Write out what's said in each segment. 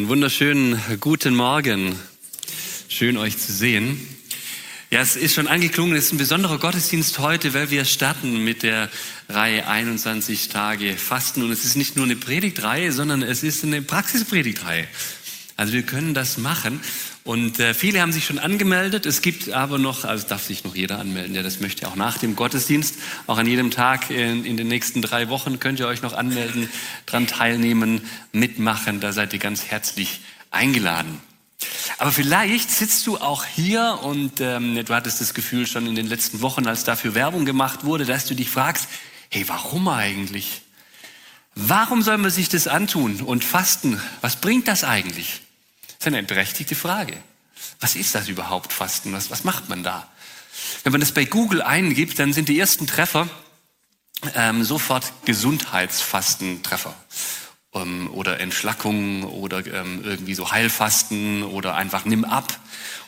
Einen wunderschönen guten Morgen. Schön euch zu sehen. Ja, es ist schon angeklungen, es ist ein besonderer Gottesdienst heute, weil wir starten mit der Reihe 21 Tage Fasten. Und es ist nicht nur eine Predigtreihe, sondern es ist eine Praxispredigtreihe. Also wir können das machen. Und äh, viele haben sich schon angemeldet. Es gibt aber noch, also darf sich noch jeder anmelden, der das möchte, auch nach dem Gottesdienst. Auch an jedem Tag in, in den nächsten drei Wochen könnt ihr euch noch anmelden, dran teilnehmen, mitmachen. Da seid ihr ganz herzlich eingeladen. Aber vielleicht sitzt du auch hier und ähm, du hattest das Gefühl schon in den letzten Wochen, als dafür Werbung gemacht wurde, dass du dich fragst, hey, warum eigentlich? Warum soll man sich das antun und fasten? Was bringt das eigentlich? Das ist eine berechtigte Frage. Was ist das überhaupt, Fasten? Was, was macht man da? Wenn man das bei Google eingibt, dann sind die ersten Treffer ähm, sofort Gesundheitsfastentreffer ähm, oder Entschlackung oder ähm, irgendwie so Heilfasten oder einfach nimm ab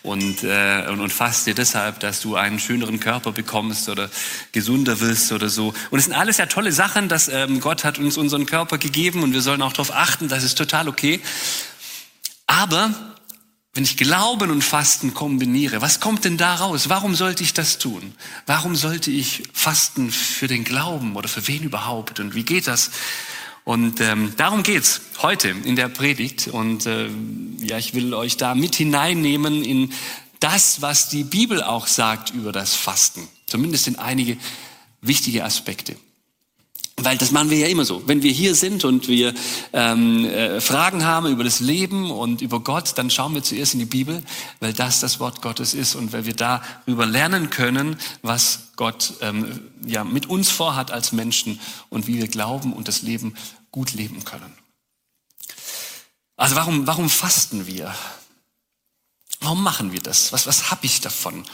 und, äh, und, und faste deshalb, dass du einen schöneren Körper bekommst oder gesunder wirst oder so. Und es sind alles ja tolle Sachen, dass ähm, Gott hat uns unseren Körper gegeben und wir sollen auch darauf achten, das ist total okay. Aber wenn ich Glauben und Fasten kombiniere, was kommt denn da raus? Warum sollte ich das tun? Warum sollte ich fasten für den Glauben oder für wen überhaupt? Und wie geht das? Und ähm, darum geht's heute in der Predigt. Und äh, ja, ich will euch da mit hineinnehmen in das, was die Bibel auch sagt über das Fasten. Zumindest in einige wichtige Aspekte. Weil das machen wir ja immer so. Wenn wir hier sind und wir ähm, äh, Fragen haben über das Leben und über Gott, dann schauen wir zuerst in die Bibel, weil das das Wort Gottes ist und weil wir darüber lernen können, was Gott ähm, ja mit uns vorhat als Menschen und wie wir glauben und das Leben gut leben können. Also warum, warum fasten wir? Warum machen wir das? Was, was habe ich davon?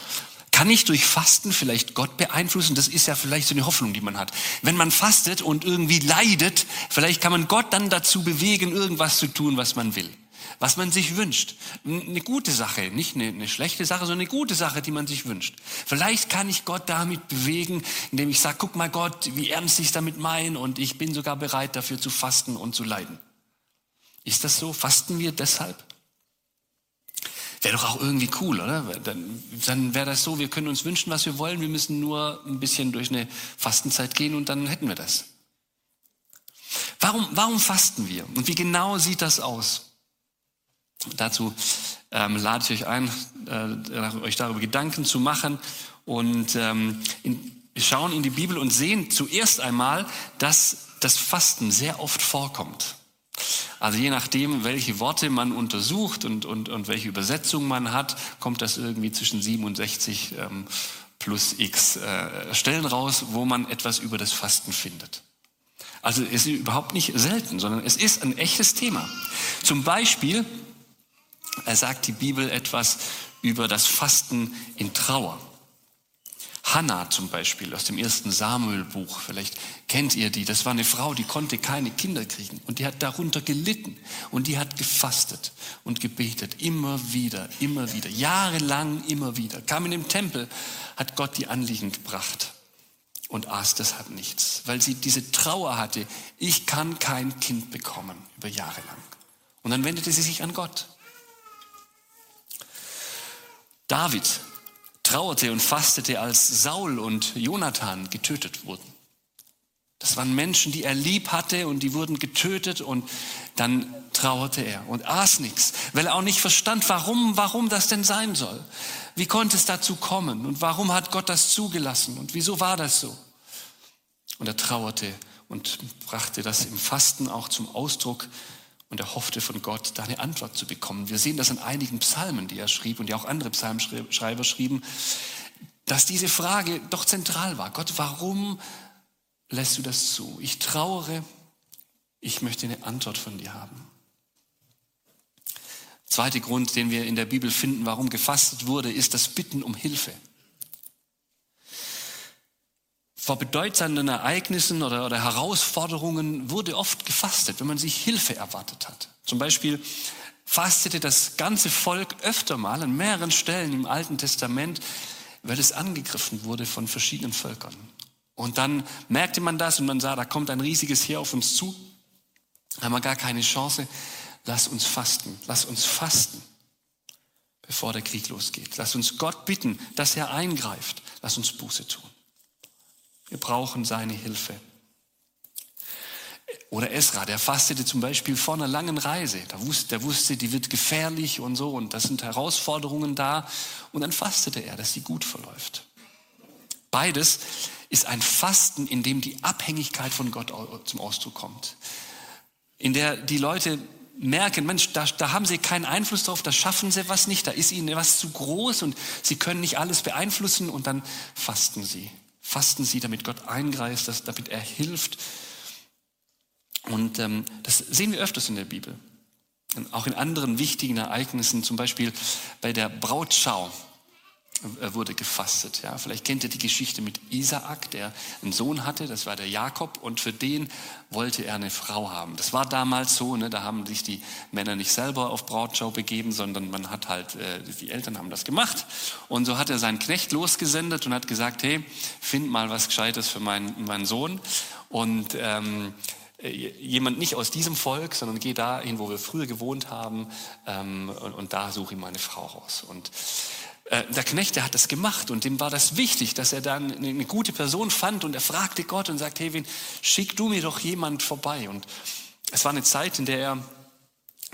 Kann ich durch Fasten vielleicht Gott beeinflussen? Das ist ja vielleicht so eine Hoffnung, die man hat. Wenn man fastet und irgendwie leidet, vielleicht kann man Gott dann dazu bewegen, irgendwas zu tun, was man will, was man sich wünscht. Eine gute Sache, nicht eine, eine schlechte Sache, sondern eine gute Sache, die man sich wünscht. Vielleicht kann ich Gott damit bewegen, indem ich sage, guck mal Gott, wie ernst ich damit meine und ich bin sogar bereit dafür zu fasten und zu leiden. Ist das so? Fasten wir deshalb? Wäre doch auch irgendwie cool, oder? Dann, dann wäre das so, wir können uns wünschen, was wir wollen, wir müssen nur ein bisschen durch eine Fastenzeit gehen und dann hätten wir das. Warum, warum fasten wir? Und wie genau sieht das aus? Dazu ähm, lade ich euch ein, äh, euch darüber Gedanken zu machen und ähm, in, schauen in die Bibel und sehen zuerst einmal, dass das Fasten sehr oft vorkommt. Also je nachdem, welche Worte man untersucht und, und, und welche Übersetzung man hat, kommt das irgendwie zwischen 67 ähm, plus x äh, Stellen raus, wo man etwas über das Fasten findet. Also es ist überhaupt nicht selten, sondern es ist ein echtes Thema. Zum Beispiel er sagt die Bibel etwas über das Fasten in Trauer. Hannah zum Beispiel aus dem ersten Samuel-Buch, vielleicht kennt ihr die, das war eine Frau, die konnte keine Kinder kriegen. Und die hat darunter gelitten. Und die hat gefastet und gebetet, immer wieder, immer wieder, jahrelang immer wieder, kam in den Tempel, hat Gott die Anliegen gebracht und aß deshalb nichts, weil sie diese Trauer hatte, ich kann kein Kind bekommen über Jahre lang. Und dann wendete sie sich an Gott. David trauerte und fastete, als Saul und Jonathan getötet wurden. Das waren Menschen, die er lieb hatte und die wurden getötet und dann trauerte er und aß nichts, weil er auch nicht verstand, warum, warum das denn sein soll. Wie konnte es dazu kommen und warum hat Gott das zugelassen und wieso war das so? Und er trauerte und brachte das im Fasten auch zum Ausdruck, und er hoffte von Gott, da eine Antwort zu bekommen. Wir sehen das in einigen Psalmen, die er schrieb und die auch andere Psalmschreiber schrieben, dass diese Frage doch zentral war. Gott, warum lässt du das zu? Ich trauere, ich möchte eine Antwort von dir haben. Zweiter Grund, den wir in der Bibel finden, warum gefastet wurde, ist das Bitten um Hilfe vor bedeutsamen Ereignissen oder, oder Herausforderungen wurde oft gefastet, wenn man sich Hilfe erwartet hat. Zum Beispiel fastete das ganze Volk öfter mal an mehreren Stellen im Alten Testament, weil es angegriffen wurde von verschiedenen Völkern. Und dann merkte man das und man sah, da kommt ein riesiges Heer auf uns zu, haben wir gar keine Chance. lass uns fasten, lass uns fasten, bevor der Krieg losgeht. Lass uns Gott bitten, dass er eingreift. Lass uns Buße tun. Wir brauchen seine Hilfe. Oder Esra, der fastete zum Beispiel vor einer langen Reise. Der wusste, der wusste, die wird gefährlich und so und das sind Herausforderungen da. Und dann fastete er, dass sie gut verläuft. Beides ist ein Fasten, in dem die Abhängigkeit von Gott zum Ausdruck kommt. In der die Leute merken, Mensch, da, da haben sie keinen Einfluss drauf, da schaffen sie was nicht, da ist ihnen was zu groß und sie können nicht alles beeinflussen und dann fasten sie. Fasten sie, damit Gott eingreift, dass, damit er hilft. Und ähm, das sehen wir öfters in der Bibel. Und auch in anderen wichtigen Ereignissen, zum Beispiel bei der Brautschau wurde gefastet. Ja, vielleicht kennt ihr die Geschichte mit Isaak, der einen Sohn hatte, das war der Jakob, und für den wollte er eine Frau haben. Das war damals so, ne, da haben sich die Männer nicht selber auf Brautschau begeben, sondern man hat halt, äh, die Eltern haben das gemacht. Und so hat er seinen Knecht losgesendet und hat gesagt, hey, find mal was Gescheites für meinen, meinen Sohn. Und ähm, äh, jemand nicht aus diesem Volk, sondern geh dahin, wo wir früher gewohnt haben, ähm, und, und da suche ich meine Frau raus. Und der Knecht, der hat das gemacht und dem war das wichtig, dass er dann eine gute Person fand und er fragte Gott und sagte, hey, wen, schick du mir doch jemand vorbei. Und es war eine Zeit, in der er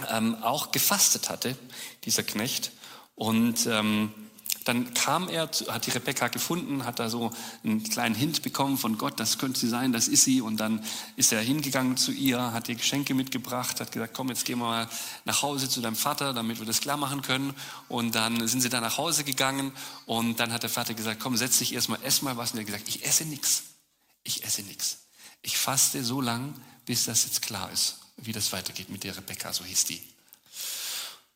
ähm, auch gefastet hatte, dieser Knecht. Und ähm, dann kam er, hat die Rebecca gefunden, hat da so einen kleinen Hint bekommen von Gott, das könnte sie sein, das ist sie. Und dann ist er hingegangen zu ihr, hat ihr Geschenke mitgebracht, hat gesagt, komm, jetzt gehen wir mal nach Hause zu deinem Vater, damit wir das klar machen können. Und dann sind sie da nach Hause gegangen und dann hat der Vater gesagt, komm, setz dich erstmal, ess mal was. Und er hat gesagt, ich esse nichts. Ich esse nichts. Ich faste so lang, bis das jetzt klar ist, wie das weitergeht mit der Rebecca, so hieß die.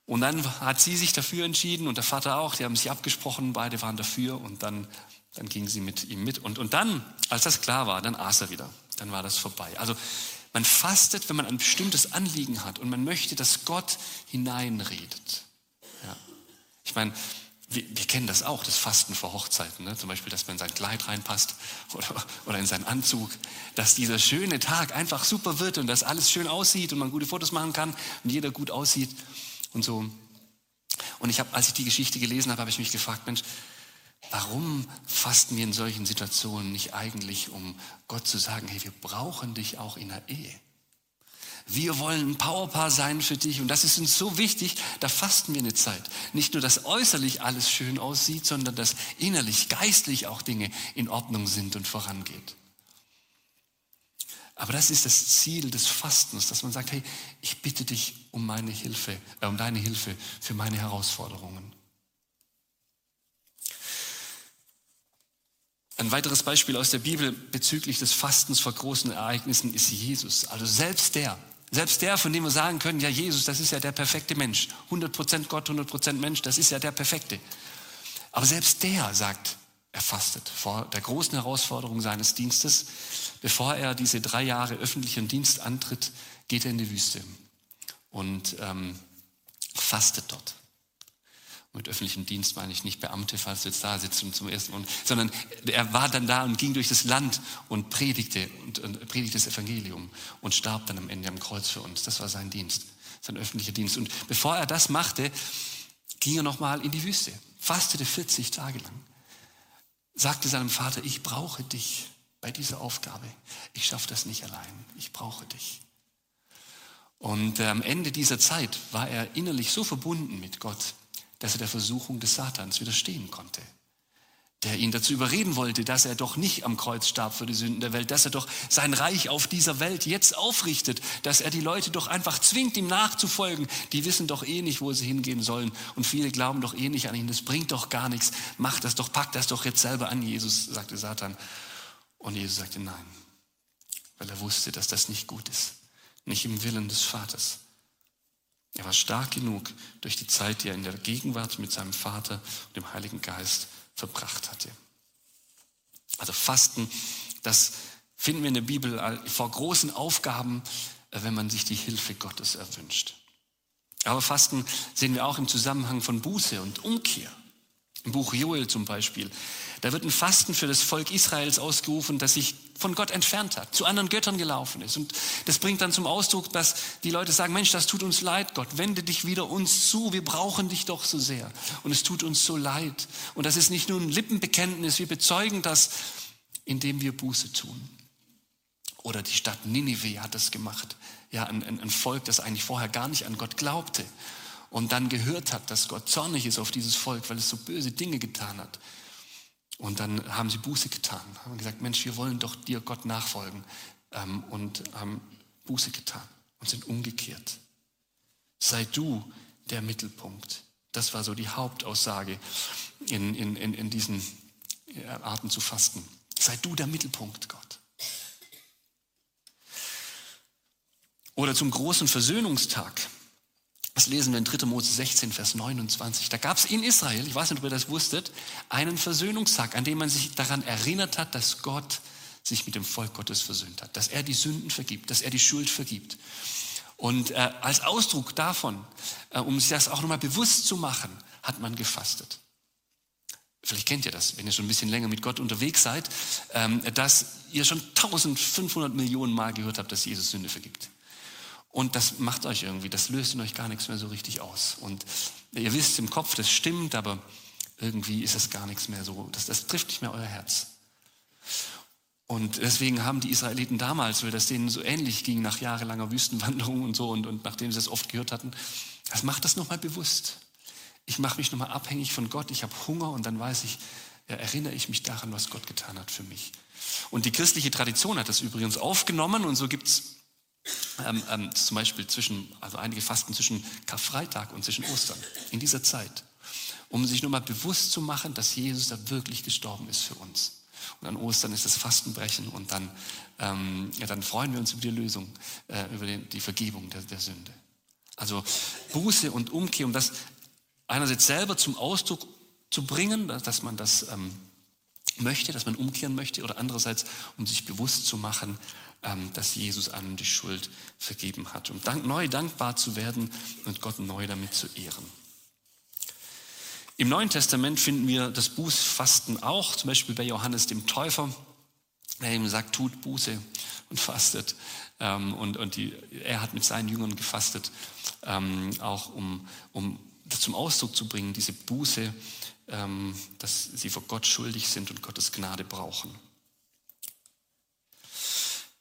Und dann hat sie sich dafür entschieden und der Vater auch, die haben sich abgesprochen, beide waren dafür und dann, dann ging sie mit ihm mit. Und, und dann, als das klar war, dann aß er wieder. Dann war das vorbei. Also man fastet, wenn man ein bestimmtes Anliegen hat und man möchte, dass Gott hineinredet. Ja. Ich meine, wir, wir, kennen das auch, das Fasten vor Hochzeiten. Ne? Zum Beispiel, dass man in sein Kleid reinpasst oder, oder in seinen Anzug. Dass dieser schöne Tag einfach super wird und dass alles schön aussieht und man gute Fotos machen kann und jeder gut aussieht und so. Und ich habe, als ich die Geschichte gelesen habe, habe ich mich gefragt, Mensch, warum fasten wir in solchen Situationen nicht eigentlich, um Gott zu sagen, hey, wir brauchen dich auch in der Ehe. Wir wollen ein Powerpaar sein für dich und das ist uns so wichtig, da fasten wir eine Zeit. Nicht nur, dass äußerlich alles schön aussieht, sondern dass innerlich, geistlich auch Dinge in Ordnung sind und vorangeht. Aber das ist das Ziel des Fastens, dass man sagt, hey, ich bitte dich um meine Hilfe, äh, um deine Hilfe für meine Herausforderungen. Ein weiteres Beispiel aus der Bibel bezüglich des Fastens vor großen Ereignissen ist Jesus. Also selbst der, selbst der, von dem wir sagen können, ja Jesus, das ist ja der perfekte Mensch. 100% Gott, 100% Mensch, das ist ja der perfekte. Aber selbst der sagt, er fastet vor der großen Herausforderung seines Dienstes. Bevor er diese drei Jahre öffentlichen Dienst antritt, geht er in die Wüste und ähm, fastet dort. Mit öffentlichem Dienst meine ich nicht Beamte, falls du jetzt da sitzt und zum ersten Mal, sondern er war dann da und ging durch das Land und predigte und, und predigte das Evangelium und starb dann am Ende am Kreuz für uns. Das war sein Dienst, sein öffentlicher Dienst. Und bevor er das machte, ging er nochmal in die Wüste, fastete 40 Tage lang sagte seinem Vater, ich brauche dich bei dieser Aufgabe. Ich schaffe das nicht allein. Ich brauche dich. Und äh, am Ende dieser Zeit war er innerlich so verbunden mit Gott, dass er der Versuchung des Satans widerstehen konnte der ihn dazu überreden wollte, dass er doch nicht am Kreuz starb für die Sünden der Welt, dass er doch sein Reich auf dieser Welt jetzt aufrichtet, dass er die Leute doch einfach zwingt, ihm nachzufolgen. Die wissen doch eh nicht, wo sie hingehen sollen und viele glauben doch eh nicht an ihn. Das bringt doch gar nichts. Mach das doch, pack das doch jetzt selber an, Jesus, sagte Satan. Und Jesus sagte nein, weil er wusste, dass das nicht gut ist, nicht im Willen des Vaters. Er war stark genug durch die Zeit, die er in der Gegenwart mit seinem Vater und dem Heiligen Geist verbracht hatte. Also Fasten, das finden wir in der Bibel vor großen Aufgaben, äh, wenn man sich die Hilfe Gottes erwünscht. Aber Fasten sehen wir auch im Zusammenhang von Buße und Umkehr. Im Buch Joel zum Beispiel. Da wird ein Fasten für das Volk Israels ausgerufen, das sich von Gott entfernt hat, zu anderen Göttern gelaufen ist. Und das bringt dann zum Ausdruck, dass die Leute sagen, Mensch, das tut uns leid, Gott, wende dich wieder uns zu, wir brauchen dich doch so sehr. Und es tut uns so leid. Und das ist nicht nur ein Lippenbekenntnis, wir bezeugen das, indem wir Buße tun. Oder die Stadt Ninive hat das gemacht. Ja, ein, ein, ein Volk, das eigentlich vorher gar nicht an Gott glaubte und dann gehört hat, dass Gott zornig ist auf dieses Volk, weil es so böse Dinge getan hat. Und dann haben sie Buße getan, haben gesagt, Mensch, wir wollen doch dir Gott nachfolgen ähm, und haben Buße getan und sind umgekehrt. Sei du der Mittelpunkt. Das war so die Hauptaussage in, in, in, in diesen Arten zu fasten. Sei du der Mittelpunkt, Gott. Oder zum großen Versöhnungstag. Das lesen wir in 3. Mose 16, Vers 29. Da gab es in Israel, ich weiß nicht, ob ihr das wusstet, einen Versöhnungstag, an dem man sich daran erinnert hat, dass Gott sich mit dem Volk Gottes versöhnt hat, dass er die Sünden vergibt, dass er die Schuld vergibt. Und äh, als Ausdruck davon, äh, um sich das auch nochmal bewusst zu machen, hat man gefastet. Vielleicht kennt ihr das, wenn ihr schon ein bisschen länger mit Gott unterwegs seid, ähm, dass ihr schon 1500 Millionen Mal gehört habt, dass Jesus Sünde vergibt. Und das macht euch irgendwie, das löst in euch gar nichts mehr so richtig aus. Und ihr wisst im Kopf, das stimmt, aber irgendwie ist es gar nichts mehr so. Das, das trifft nicht mehr euer Herz. Und deswegen haben die Israeliten damals, weil das denen so ähnlich ging nach jahrelanger Wüstenwanderung und so und, und nachdem sie es oft gehört hatten, das macht das nochmal bewusst. Ich mache mich nochmal abhängig von Gott, ich habe Hunger und dann weiß ich, ja, erinnere ich mich daran, was Gott getan hat für mich. Und die christliche Tradition hat das übrigens aufgenommen und so gibt es ähm, ähm, zum Beispiel zwischen, also einige fasten zwischen Karfreitag und zwischen Ostern, in dieser Zeit, um sich nur mal bewusst zu machen, dass Jesus da wirklich gestorben ist für uns. Und an Ostern ist das Fastenbrechen und dann, ähm, ja, dann freuen wir uns über die Lösung, äh, über die, die Vergebung der, der, Sünde. Also Buße und Umkehr, um das einerseits selber zum Ausdruck zu bringen, dass man das ähm, möchte, dass man umkehren möchte, oder andererseits, um sich bewusst zu machen, dass Jesus einem die Schuld vergeben hat. Um dank, neu dankbar zu werden und Gott neu damit zu ehren. Im Neuen Testament finden wir das Bußfasten auch, zum Beispiel bei Johannes dem Täufer, der ihm sagt, tut Buße und fastet. Ähm, und und die, er hat mit seinen Jüngern gefastet, ähm, auch um, um das zum Ausdruck zu bringen, diese Buße, dass sie vor Gott schuldig sind und Gottes Gnade brauchen.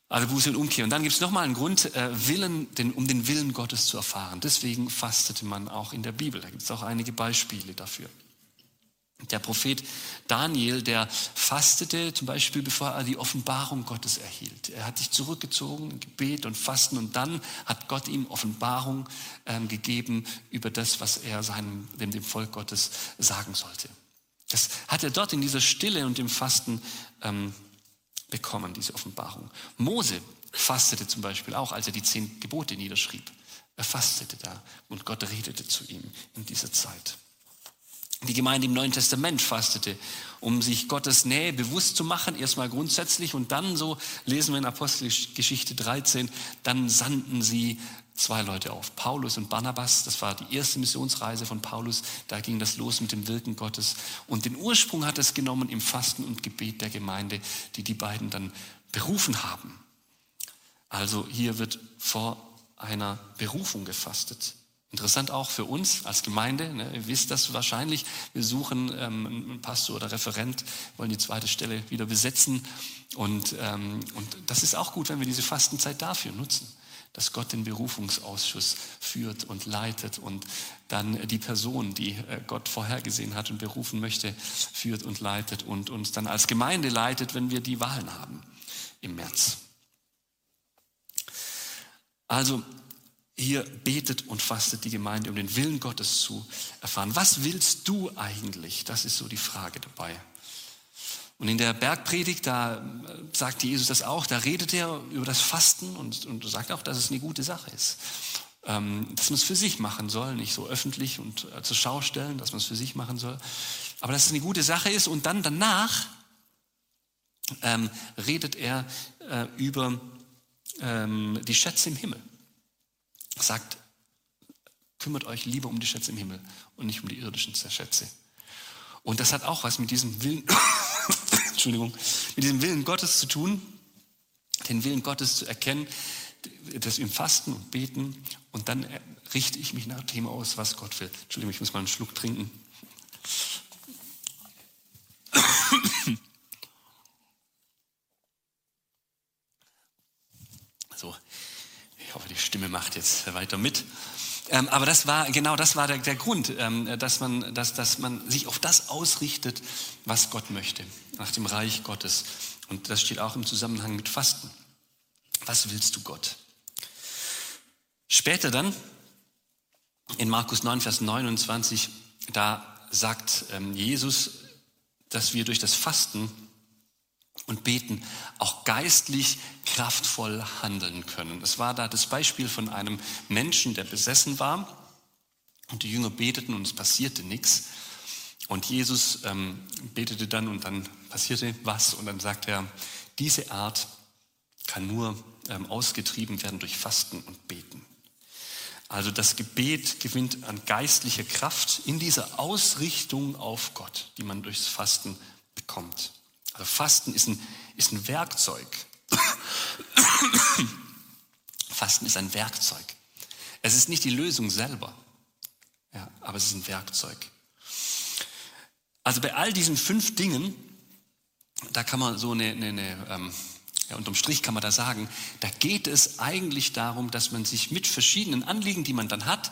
Also Buße und Umkehr. Und dann gibt es nochmal einen Grund, äh, Willen, den, um den Willen Gottes zu erfahren. Deswegen fastete man auch in der Bibel. Da gibt es auch einige Beispiele dafür. Der Prophet Daniel, der fastete zum Beispiel, bevor er die Offenbarung Gottes erhielt. Er hat sich zurückgezogen, Gebet und Fasten und dann hat Gott ihm Offenbarung ähm, gegeben über das, was er seinem, dem, dem Volk Gottes sagen sollte. Das hat er dort in dieser Stille und im Fasten ähm, bekommen, diese Offenbarung. Mose fastete zum Beispiel auch, als er die zehn Gebote niederschrieb. Er fastete da und Gott redete zu ihm in dieser Zeit. Die Gemeinde im Neuen Testament fastete, um sich Gottes Nähe bewusst zu machen, erstmal grundsätzlich und dann, so lesen wir in Apostelgeschichte 13, dann sandten sie zwei Leute auf, Paulus und Barnabas. Das war die erste Missionsreise von Paulus. Da ging das los mit dem Wirken Gottes. Und den Ursprung hat es genommen im Fasten und Gebet der Gemeinde, die die beiden dann berufen haben. Also hier wird vor einer Berufung gefastet. Interessant auch für uns als Gemeinde. Ne, ihr wisst das wahrscheinlich. Wir suchen ähm, einen Pastor oder Referent, wollen die zweite Stelle wieder besetzen. Und, ähm, und das ist auch gut, wenn wir diese Fastenzeit dafür nutzen dass Gott den Berufungsausschuss führt und leitet und dann die Person, die äh, Gott vorhergesehen hat und berufen möchte, führt und leitet und uns dann als Gemeinde leitet, wenn wir die Wahlen haben im März. Also hier betet und fastet die Gemeinde, um den Willen Gottes zu erfahren. Was willst du eigentlich? Das ist so die Frage dabei. Und in der Bergpredigt, da äh, sagt Jesus das auch, da redet er über das Fasten und, und sagt auch, dass es eine gute Sache ist. Ähm, dass man es für sich machen soll, nicht so öffentlich und äh, zur Schau stellen, dass man es für sich machen soll. Aber dass es eine gute Sache ist und dann danach ähm, redet er äh, über ähm, die Schätze im Himmel. Sagt, kümmert euch lieber um die Schätze im Himmel und nicht um die irdischen Schätze. Und das hat auch was mit diesem Willen, Entschuldigung, mit diesem Willen Gottes zu tun, den Willen Gottes zu erkennen, das im Fasten und Beten und dann richte ich mich nach dem aus, was Gott will. Entschuldigung, ich muss mal einen Schluck trinken. So, ich hoffe, die Stimme macht jetzt weiter mit. Ähm, aber das war, genau das war der, der Grund, ähm, dass, man, dass, dass man sich auf das ausrichtet, was Gott möchte, nach dem Reich Gottes. Und das steht auch im Zusammenhang mit Fasten. Was willst du Gott? Später dann, in Markus 9, Vers 29, da sagt ähm, Jesus, dass wir durch das Fasten und Beten auch geistlich kraftvoll handeln können. Es war da das Beispiel von einem Menschen, der besessen war und die Jünger beteten und es passierte nichts. Und Jesus ähm, betete dann und dann passierte was und dann sagt er, diese Art kann nur ähm, ausgetrieben werden durch Fasten und Beten. Also das Gebet gewinnt an geistlicher Kraft in dieser Ausrichtung auf Gott, die man durchs Fasten bekommt. Also Fasten ist ein, ist ein Werkzeug. Fasten ist ein Werkzeug. Es ist nicht die Lösung selber, ja, aber es ist ein Werkzeug. Also bei all diesen fünf Dingen, da kann man so eine, eine, eine ähm, ja, unterm Strich kann man da sagen, da geht es eigentlich darum, dass man sich mit verschiedenen Anliegen, die man dann hat,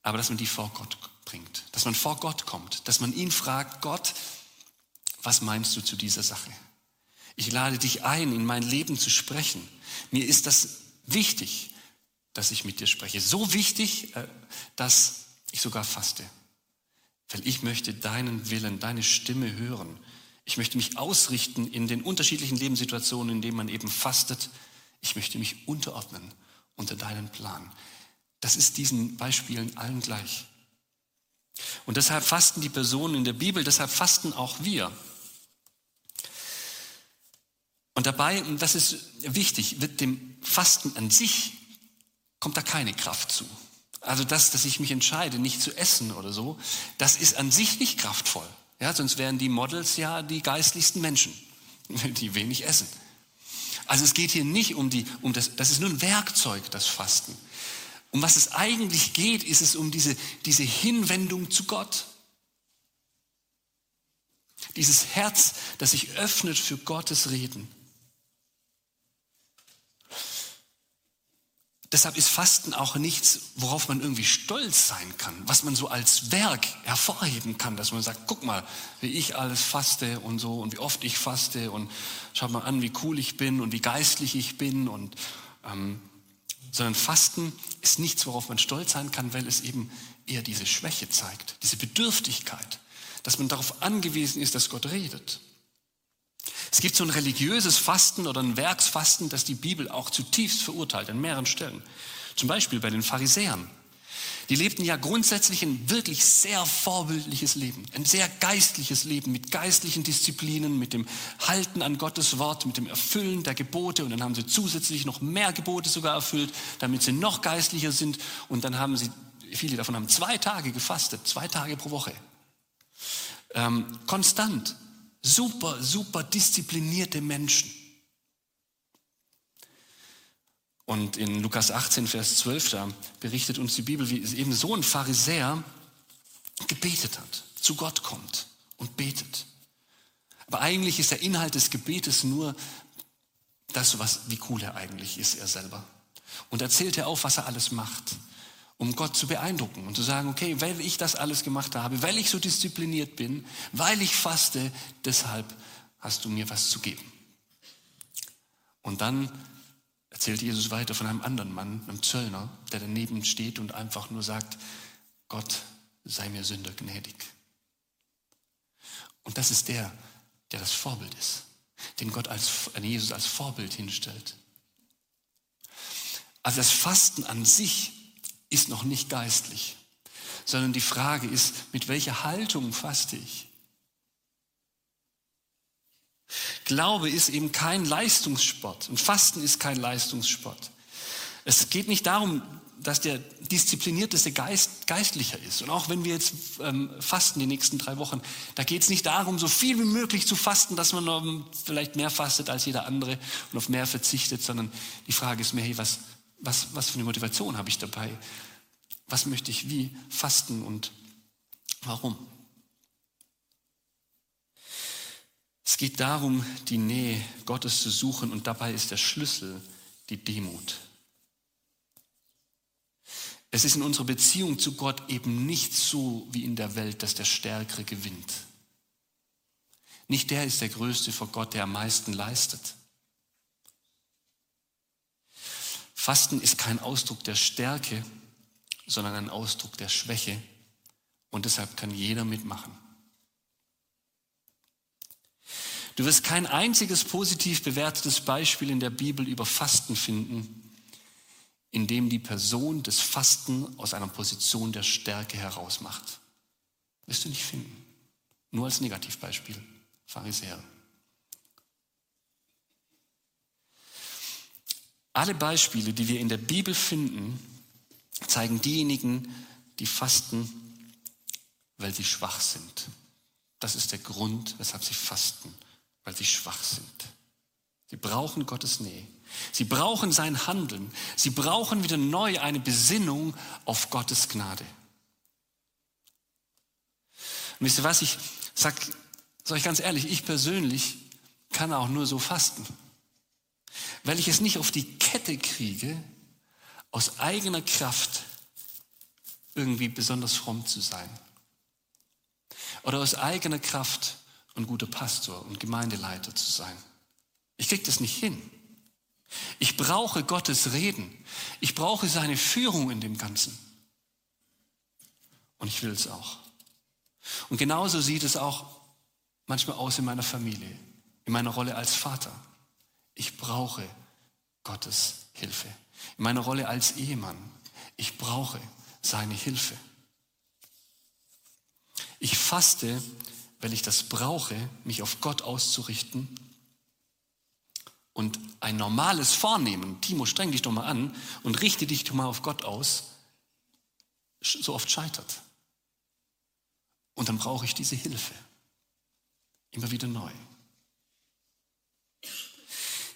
aber dass man die vor Gott bringt, dass man vor Gott kommt, dass man ihn fragt, Gott, was meinst du zu dieser Sache? Ich lade dich ein, in mein Leben zu sprechen. Mir ist das wichtig, dass ich mit dir spreche. So wichtig, äh, dass ich sogar faste. Weil ich möchte deinen Willen, deine Stimme hören. Ich möchte mich ausrichten in den unterschiedlichen Lebenssituationen, in denen man eben fastet. Ich möchte mich unterordnen unter deinen Plan. Das ist diesen Beispielen allen gleich. Und deshalb fasten die Personen in der Bibel, deshalb fasten auch wir. Und dabei, und das ist wichtig, wird dem Fasten an sich, kommt da keine Kraft zu. Also das, dass ich mich entscheide, nicht zu essen oder so, das ist an sich nicht kraftvoll. Ja, sonst wären die Models ja die geistlichsten Menschen, die wenig essen. Also es geht hier nicht um die, um das, das ist nur ein Werkzeug, das Fasten. Um was es eigentlich geht, ist es um diese, diese Hinwendung zu Gott. Dieses Herz, das sich öffnet für Gottes Reden. Deshalb ist Fasten auch nichts, worauf man irgendwie stolz sein kann, was man so als Werk hervorheben kann, dass man sagt, guck mal, wie ich alles faste und so und wie oft ich faste und schaut mal an, wie cool ich bin und wie geistlich ich bin und ähm, sondern Fasten ist nichts, worauf man stolz sein kann, weil es eben eher diese Schwäche zeigt, diese Bedürftigkeit, dass man darauf angewiesen ist, dass Gott redet. Es gibt so ein religiöses Fasten oder ein Werksfasten, das die Bibel auch zutiefst verurteilt an mehreren Stellen. Zum Beispiel bei den Pharisäern. Die lebten ja grundsätzlich ein wirklich sehr vorbildliches Leben, ein sehr geistliches Leben mit geistlichen Disziplinen, mit dem Halten an Gottes Wort, mit dem Erfüllen der Gebote und dann haben sie zusätzlich noch mehr Gebote sogar erfüllt, damit sie noch geistlicher sind und dann haben sie, viele davon haben zwei Tage gefastet, zwei Tage pro Woche. Ähm, konstant, super, super disziplinierte Menschen. Und in Lukas 18, Vers 12, da berichtet uns die Bibel, wie eben so ein Pharisäer gebetet hat, zu Gott kommt und betet. Aber eigentlich ist der Inhalt des Gebetes nur das, was, wie cool er eigentlich ist, er selber. Und erzählt er auf, was er alles macht um Gott zu beeindrucken und zu sagen, okay, weil ich das alles gemacht habe, weil ich so diszipliniert bin, weil ich faste, deshalb hast du mir was zu geben. Und dann erzählt Jesus weiter von einem anderen Mann, einem Zöllner, der daneben steht und einfach nur sagt, Gott sei mir Sünder gnädig. Und das ist der, der das Vorbild ist, den Gott als, Jesus als Vorbild hinstellt. Also das Fasten an sich ist noch nicht geistlich, sondern die Frage ist, mit welcher Haltung faste ich? Glaube ist eben kein Leistungssport und Fasten ist kein Leistungssport. Es geht nicht darum, dass der disziplinierteste Geist geistlicher ist. Und auch wenn wir jetzt ähm, fasten die nächsten drei Wochen, da geht es nicht darum, so viel wie möglich zu fasten, dass man ähm, vielleicht mehr fastet als jeder andere und auf mehr verzichtet, sondern die Frage ist mehr, hey, was, was, was für eine Motivation habe ich dabei? Was möchte ich wie fasten und warum? Es geht darum, die Nähe Gottes zu suchen und dabei ist der Schlüssel die Demut. Es ist in unserer Beziehung zu Gott eben nicht so wie in der Welt, dass der Stärkere gewinnt. Nicht der ist der Größte vor Gott, der am meisten leistet. Fasten ist kein Ausdruck der Stärke, sondern ein Ausdruck der Schwäche. Und deshalb kann jeder mitmachen. Du wirst kein einziges positiv bewertetes Beispiel in der Bibel über Fasten finden, in dem die Person des Fasten aus einer Position der Stärke herausmacht. Wirst du nicht finden. Nur als Negativbeispiel. Pharisäer. Alle Beispiele, die wir in der Bibel finden, zeigen diejenigen, die fasten, weil sie schwach sind. Das ist der Grund, weshalb sie fasten, weil sie schwach sind. Sie brauchen Gottes Nähe. Sie brauchen sein Handeln. Sie brauchen wieder neu eine Besinnung auf Gottes Gnade. Und wisst ihr was, ich sag, sag ich ganz ehrlich, ich persönlich kann auch nur so fasten. Weil ich es nicht auf die Kette kriege, aus eigener Kraft irgendwie besonders fromm zu sein. Oder aus eigener Kraft ein guter Pastor und Gemeindeleiter zu sein. Ich kriege das nicht hin. Ich brauche Gottes Reden. Ich brauche seine Führung in dem Ganzen. Und ich will es auch. Und genauso sieht es auch manchmal aus in meiner Familie, in meiner Rolle als Vater. Ich brauche Gottes Hilfe. In meiner Rolle als Ehemann. Ich brauche seine Hilfe. Ich faste, weil ich das brauche, mich auf Gott auszurichten und ein normales Vornehmen, Timo, streng dich doch mal an und richte dich doch mal auf Gott aus, so oft scheitert. Und dann brauche ich diese Hilfe. Immer wieder neu.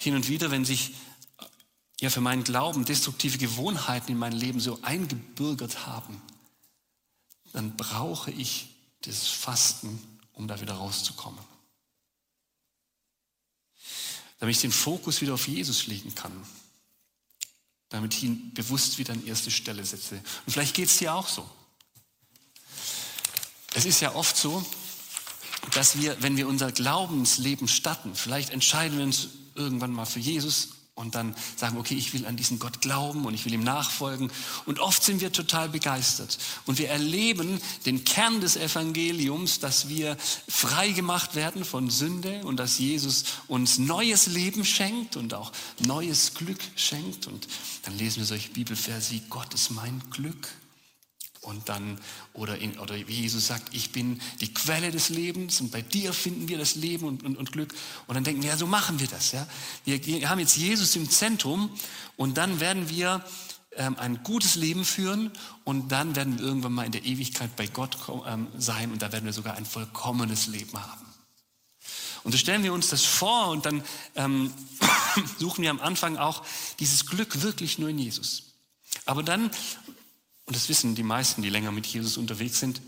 Hin und wieder, wenn sich ja für meinen Glauben destruktive Gewohnheiten in mein Leben so eingebürgert haben, dann brauche ich das Fasten, um da wieder rauszukommen damit ich den Fokus wieder auf Jesus legen kann. Damit ich ihn bewusst wieder an erste Stelle setze. Und vielleicht geht es dir auch so. Es ist ja oft so, dass wir, wenn wir unser Glaubensleben starten, vielleicht entscheiden wir uns irgendwann mal für Jesus und dann sagen, okay, ich will an diesen Gott glauben und ich will ihm nachfolgen. Und oft sind wir total begeistert. Und wir erleben den Kern des Evangeliums, dass wir frei gemacht werden von Sünde und dass Jesus uns neues Leben schenkt und auch neues Glück schenkt. Und dann lesen wir solche Bibelverse wie Gott ist mein Glück. Und dann, oder, in, oder wie Jesus sagt, ich bin die Quelle des Lebens und bei dir finden wir das Leben und, und, und Glück. Und dann denken wir, ja, so machen wir das. Ja? Wir, haben jetzt Jesus im Zentrum und dann werden wir ähm, ein gutes Leben führen und dann werden wir irgendwann mal in der Ewigkeit bei Gott ähm, sein und da werden wir sogar ein vollkommenes Leben haben. Und so stellen wir uns das vor und dann ähm, suchen wir am Anfang auch dieses Glück wirklich nur in Jesus. Aber dann und das wissen die meisten, die länger mit Jesus unterwegs sind,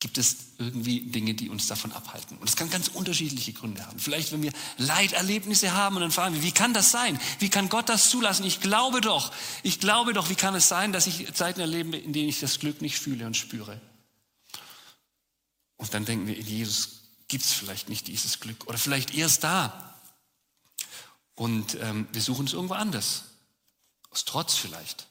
gibt es irgendwie Dinge, die uns davon abhalten. Und es kann ganz unterschiedliche Gründe haben. Vielleicht, wenn wir Leiterlebnisse haben und dann fragen wir, wie kann das sein? Wie kann Gott das zulassen? Ich glaube doch, ich glaube doch, wie kann es sein, dass ich Zeiten erlebe, in denen ich das Glück nicht fühle und spüre? Und dann denken wir, in Jesus gibt es vielleicht nicht dieses Glück oder vielleicht erst da. Und ähm, wir suchen es irgendwo anders. Aus Trotz vielleicht.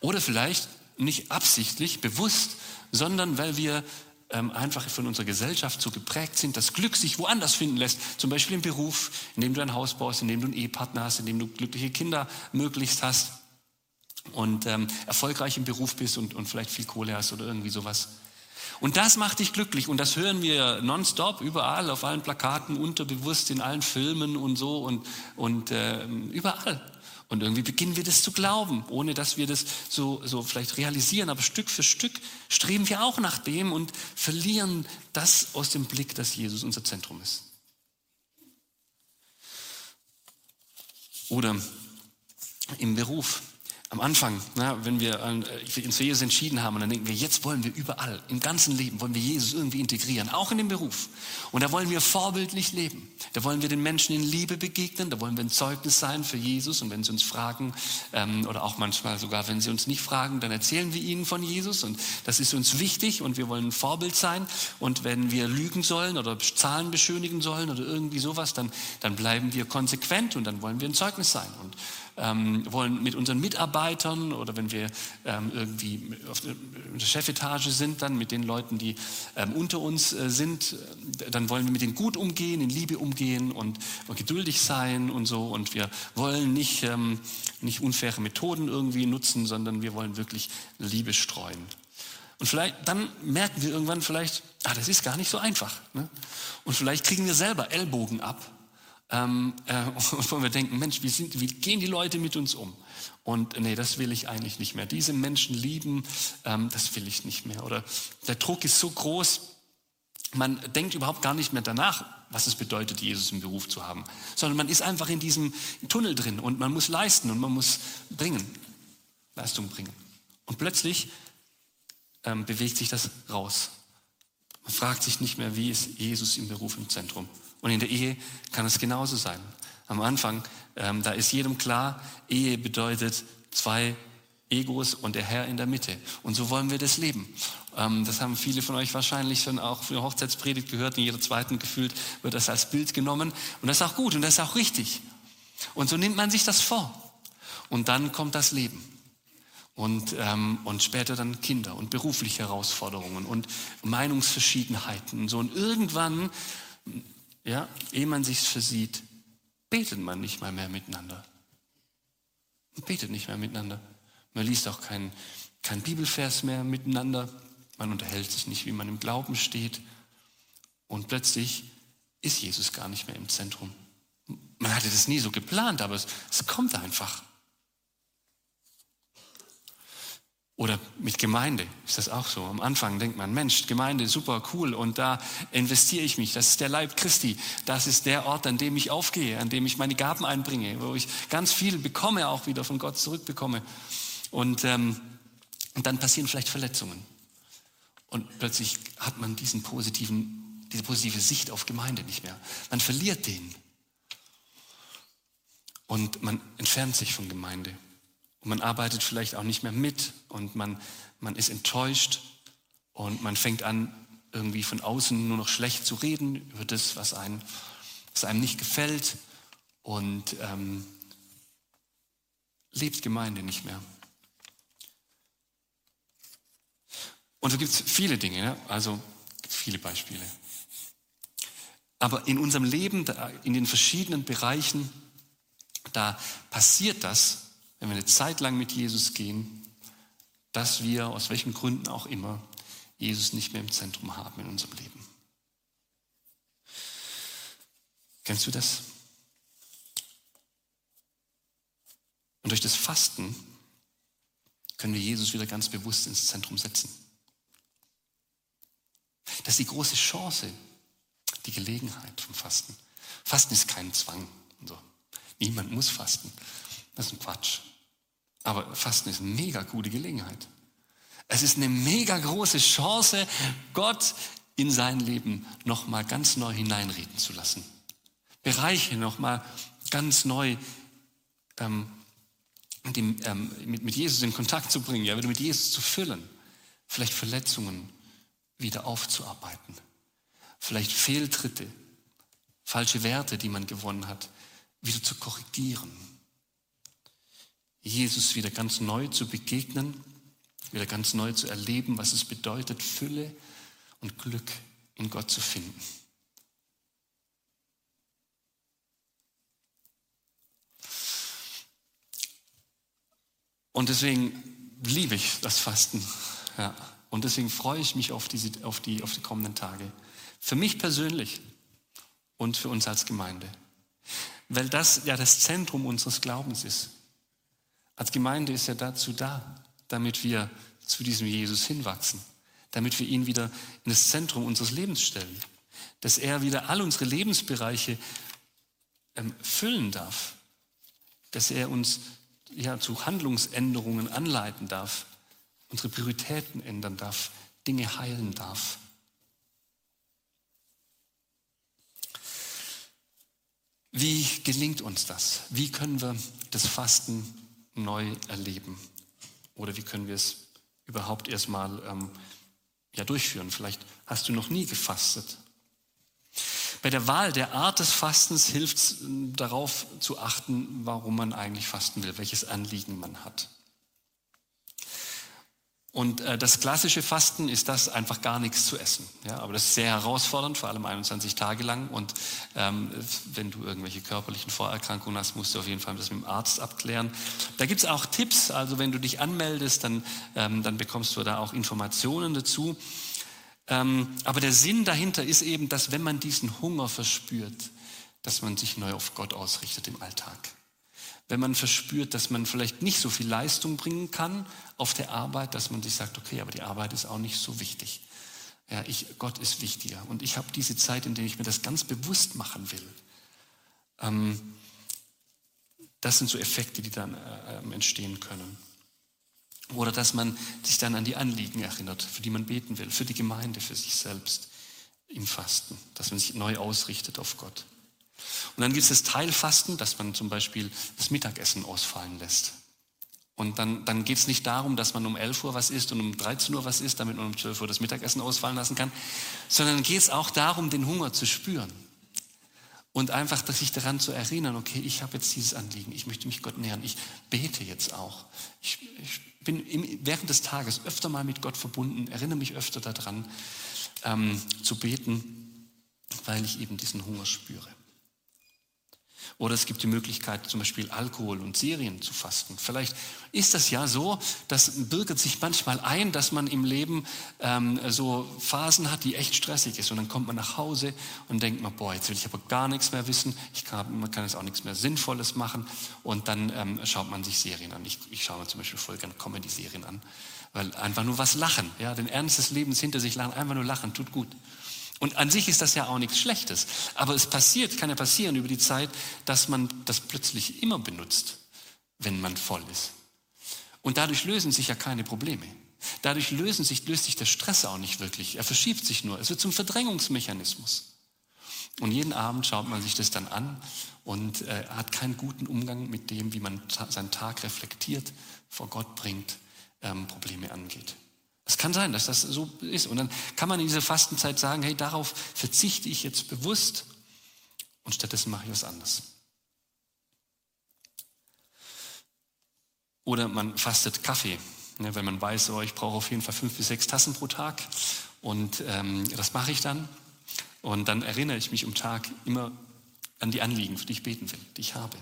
Oder vielleicht nicht absichtlich, bewusst, sondern weil wir ähm, einfach von unserer Gesellschaft so geprägt sind, dass Glück sich woanders finden lässt. Zum Beispiel im Beruf, in dem du ein Haus baust, in dem du einen Ehepartner hast, in dem du glückliche Kinder möglichst hast und ähm, erfolgreich im Beruf bist und, und vielleicht viel Kohle hast oder irgendwie sowas. Und das macht dich glücklich und das hören wir nonstop, überall, auf allen Plakaten, unterbewusst, in allen Filmen und so und, und äh, überall. Und irgendwie beginnen wir das zu glauben, ohne dass wir das so, so vielleicht realisieren. Aber Stück für Stück streben wir auch nach dem und verlieren das aus dem Blick, dass Jesus unser Zentrum ist. Oder im Beruf am Anfang, na, wenn wir äh, uns für Jesus entschieden haben, dann denken wir, jetzt wollen wir überall, im ganzen Leben, wollen wir Jesus irgendwie integrieren, auch in den Beruf. Und da wollen wir vorbildlich leben. Da wollen wir den Menschen in Liebe begegnen, da wollen wir ein Zeugnis sein für Jesus. Und wenn sie uns fragen, ähm, oder auch manchmal sogar, wenn sie uns nicht fragen, dann erzählen wir ihnen von Jesus. Und das ist uns wichtig und wir wollen ein Vorbild sein. Und wenn wir lügen sollen oder Zahlen beschönigen sollen oder irgendwie sowas, dann, dann bleiben wir konsequent und dann wollen wir ein Zeugnis sein. Und ähm, wollen mit unseren Mitarbeitern oder wenn wir ähm, irgendwie auf der Chefetage sind, dann mit den Leuten, die ähm, unter uns äh, sind, äh, dann wollen wir mit denen gut umgehen, in Liebe umgehen und, und geduldig sein und so. Und wir wollen nicht, ähm, nicht unfaire Methoden irgendwie nutzen, sondern wir wollen wirklich Liebe streuen. Und vielleicht, dann merken wir irgendwann vielleicht, ah, das ist gar nicht so einfach. Ne? Und vielleicht kriegen wir selber Ellbogen ab ähm, äh, wo wir denken, Mensch, wie, sind, wie gehen die Leute mit uns um? Und nee, das will ich eigentlich nicht mehr. Diese Menschen lieben, ähm, das will ich nicht mehr. Oder der Druck ist so groß, man denkt überhaupt gar nicht mehr danach, was es bedeutet, Jesus im Beruf zu haben, sondern man ist einfach in diesem Tunnel drin und man muss leisten und man muss bringen, Leistung bringen. Und plötzlich ähm, bewegt sich das raus. Man fragt sich nicht mehr, wie ist Jesus im Beruf im Zentrum. Und in der Ehe kann es genauso sein. Am Anfang, ähm, da ist jedem klar, Ehe bedeutet zwei Egos und der Herr in der Mitte. Und so wollen wir das leben. Ähm, das haben viele von euch wahrscheinlich schon auch für Hochzeitspredigt gehört. In jeder zweiten gefühlt wird das als Bild genommen. Und das ist auch gut und das ist auch richtig. Und so nimmt man sich das vor. Und dann kommt das Leben. Und, ähm, und später dann Kinder und berufliche Herausforderungen und Meinungsverschiedenheiten. Und so. Und irgendwann ja, ehe man sich versieht, betet man nicht mal mehr miteinander. Man betet nicht mehr miteinander. Man liest auch keinen kein Bibelvers mehr miteinander. Man unterhält sich nicht, wie man im Glauben steht. Und plötzlich ist Jesus gar nicht mehr im Zentrum. Man hatte das nie so geplant, aber es, es kommt einfach. Oder mit Gemeinde ist das auch so. Am Anfang denkt man, Mensch, Gemeinde, super cool und da investiere ich mich. Das ist der Leib Christi. Das ist der Ort, an dem ich aufgehe, an dem ich meine Gaben einbringe, wo ich ganz viel bekomme, auch wieder von Gott zurückbekomme. Und, ähm, und dann passieren vielleicht Verletzungen. Und plötzlich hat man diesen positiven, diese positive Sicht auf Gemeinde nicht mehr. Man verliert den. Und man entfernt sich von Gemeinde. Und man arbeitet vielleicht auch nicht mehr mit und man, man ist enttäuscht und man fängt an, irgendwie von außen nur noch schlecht zu reden über das, was einem, was einem nicht gefällt und ähm, lebt Gemeinde nicht mehr. Und so gibt es viele Dinge, ja? also viele Beispiele. Aber in unserem Leben, in den verschiedenen Bereichen, da passiert das, wenn wir eine Zeit lang mit Jesus gehen, dass wir, aus welchen Gründen auch immer, Jesus nicht mehr im Zentrum haben in unserem Leben. Kennst du das? Und durch das Fasten können wir Jesus wieder ganz bewusst ins Zentrum setzen. Das ist die große Chance, die Gelegenheit vom Fasten. Fasten ist kein Zwang. Niemand muss fasten. Das ist ein Quatsch. Aber Fasten ist eine mega gute Gelegenheit. Es ist eine mega große Chance, Gott in sein Leben nochmal ganz neu hineinreden zu lassen. Bereiche nochmal ganz neu ähm, mit, dem, ähm, mit, mit, Jesus in Kontakt zu bringen, ja, wieder mit Jesus zu füllen. Vielleicht Verletzungen wieder aufzuarbeiten. Vielleicht Fehltritte, falsche Werte, die man gewonnen hat, wieder zu korrigieren. Jesus wieder ganz neu zu begegnen, wieder ganz neu zu erleben, was es bedeutet, Fülle und Glück in Gott zu finden. Und deswegen liebe ich das Fasten. Ja. Und deswegen freue ich mich auf, diese, auf, die, auf die kommenden Tage. Für mich persönlich und für uns als Gemeinde. Weil das ja das Zentrum unseres Glaubens ist. Als Gemeinde ist er dazu da, damit wir zu diesem Jesus hinwachsen, damit wir ihn wieder in das Zentrum unseres Lebens stellen, dass er wieder all unsere Lebensbereiche ähm, füllen darf, dass er uns ja, zu Handlungsänderungen anleiten darf, unsere Prioritäten ändern darf, Dinge heilen darf. Wie gelingt uns das? Wie können wir das Fasten neu erleben? Oder wie können wir es überhaupt erstmal ähm, ja, durchführen? Vielleicht hast du noch nie gefastet. Bei der Wahl der Art des Fastens hilft es darauf zu achten, warum man eigentlich fasten will, welches Anliegen man hat. Und äh, das klassische Fasten ist das, einfach gar nichts zu essen. Ja, aber das ist sehr herausfordernd, vor allem 21 Tage lang. Und ähm, wenn du irgendwelche körperlichen Vorerkrankungen hast, musst du auf jeden Fall das mit dem Arzt abklären. Da gibt es auch Tipps. Also wenn du dich anmeldest, dann, ähm, dann bekommst du da auch Informationen dazu. Ähm, aber der Sinn dahinter ist eben, dass wenn man diesen Hunger verspürt, dass man sich neu auf Gott ausrichtet im Alltag wenn man verspürt, dass man vielleicht nicht so viel Leistung bringen kann auf der Arbeit, dass man sich sagt, okay, aber die Arbeit ist auch nicht so wichtig. Ja, ich, Gott ist wichtiger. Und ich habe diese Zeit, in der ich mir das ganz bewusst machen will. Ähm, das sind so Effekte, die dann äh, entstehen können. Oder dass man sich dann an die Anliegen erinnert, für die man beten will, für die Gemeinde, für sich selbst im Fasten, dass man sich neu ausrichtet auf Gott. Und dann gibt es das Teilfasten, dass man zum Beispiel das Mittagessen ausfallen lässt. Und dann, dann geht es nicht darum, dass man um 11 Uhr was isst und um 13 Uhr was isst, damit man um 12 Uhr das Mittagessen ausfallen lassen kann, sondern geht es auch darum, den Hunger zu spüren. Und einfach sich daran zu erinnern, okay, ich habe jetzt dieses Anliegen, ich möchte mich Gott nähern, ich bete jetzt auch. Ich, ich bin im, während des Tages öfter mal mit Gott verbunden, erinnere mich öfter daran, ähm, zu beten, weil ich eben diesen Hunger spüre. Oder es gibt die Möglichkeit, zum Beispiel Alkohol und Serien zu fasten. Vielleicht ist das ja so, das birgt sich manchmal ein, dass man im Leben ähm, so Phasen hat, die echt stressig ist. Und dann kommt man nach Hause und denkt man, boah, jetzt will ich aber gar nichts mehr wissen. Ich kann, man kann jetzt auch nichts mehr Sinnvolles machen. Und dann ähm, schaut man sich Serien an. Ich, ich schaue mir zum Beispiel voll gerne Comedy-Serien an. Weil einfach nur was lachen, ja, den Ernst des Lebens hinter sich lachen, einfach nur lachen, tut gut. Und an sich ist das ja auch nichts Schlechtes. Aber es passiert, kann ja passieren über die Zeit, dass man das plötzlich immer benutzt, wenn man voll ist. Und dadurch lösen sich ja keine Probleme. Dadurch lösen sich, löst sich der Stress auch nicht wirklich. Er verschiebt sich nur. Es wird zum Verdrängungsmechanismus. Und jeden Abend schaut man sich das dann an und äh, hat keinen guten Umgang mit dem, wie man ta seinen Tag reflektiert, vor Gott bringt, ähm, Probleme angeht. Es kann sein, dass das so ist. Und dann kann man in dieser Fastenzeit sagen, hey, darauf verzichte ich jetzt bewusst und stattdessen mache ich was anderes. Oder man fastet Kaffee, ne, wenn man weiß, oh, ich brauche auf jeden Fall fünf bis sechs Tassen pro Tag. Und ähm, das mache ich dann. Und dann erinnere ich mich am Tag immer an die Anliegen, für die ich beten will, die ich habe.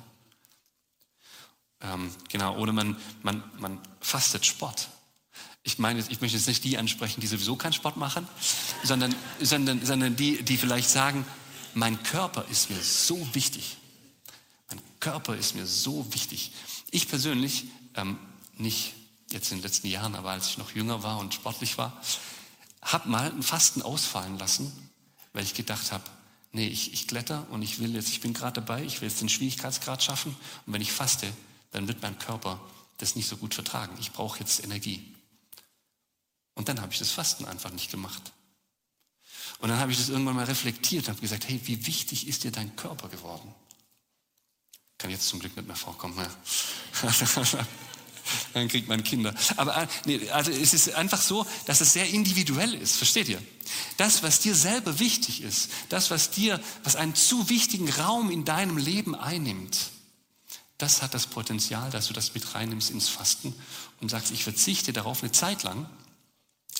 Ähm, genau, oder man, man, man fastet Sport ich meine, ich möchte jetzt nicht die ansprechen, die sowieso keinen Sport machen, sondern, sondern, sondern die, die vielleicht sagen, mein Körper ist mir so wichtig. Mein Körper ist mir so wichtig. Ich persönlich, ähm, nicht jetzt in den letzten Jahren, aber als ich noch jünger war und sportlich war, habe mal ein Fasten ausfallen lassen, weil ich gedacht habe, nee, ich, ich kletter und ich will jetzt, ich bin gerade dabei, ich will jetzt den Schwierigkeitsgrad schaffen und wenn ich faste, dann wird mein Körper das nicht so gut vertragen. Ich brauche jetzt Energie. Und dann habe ich das Fasten einfach nicht gemacht. Und dann habe ich das irgendwann mal reflektiert und habe gesagt, hey, wie wichtig ist dir dein Körper geworden? Kann jetzt zum Glück nicht mehr vorkommen. Ja. dann kriegt man Kinder. Aber äh, nee, also es ist einfach so, dass es sehr individuell ist. Versteht ihr? Das, was dir selber wichtig ist, das, was dir, was einen zu wichtigen Raum in deinem Leben einnimmt, das hat das Potenzial, dass du das mit reinnimmst ins Fasten und sagst, ich verzichte darauf eine Zeit lang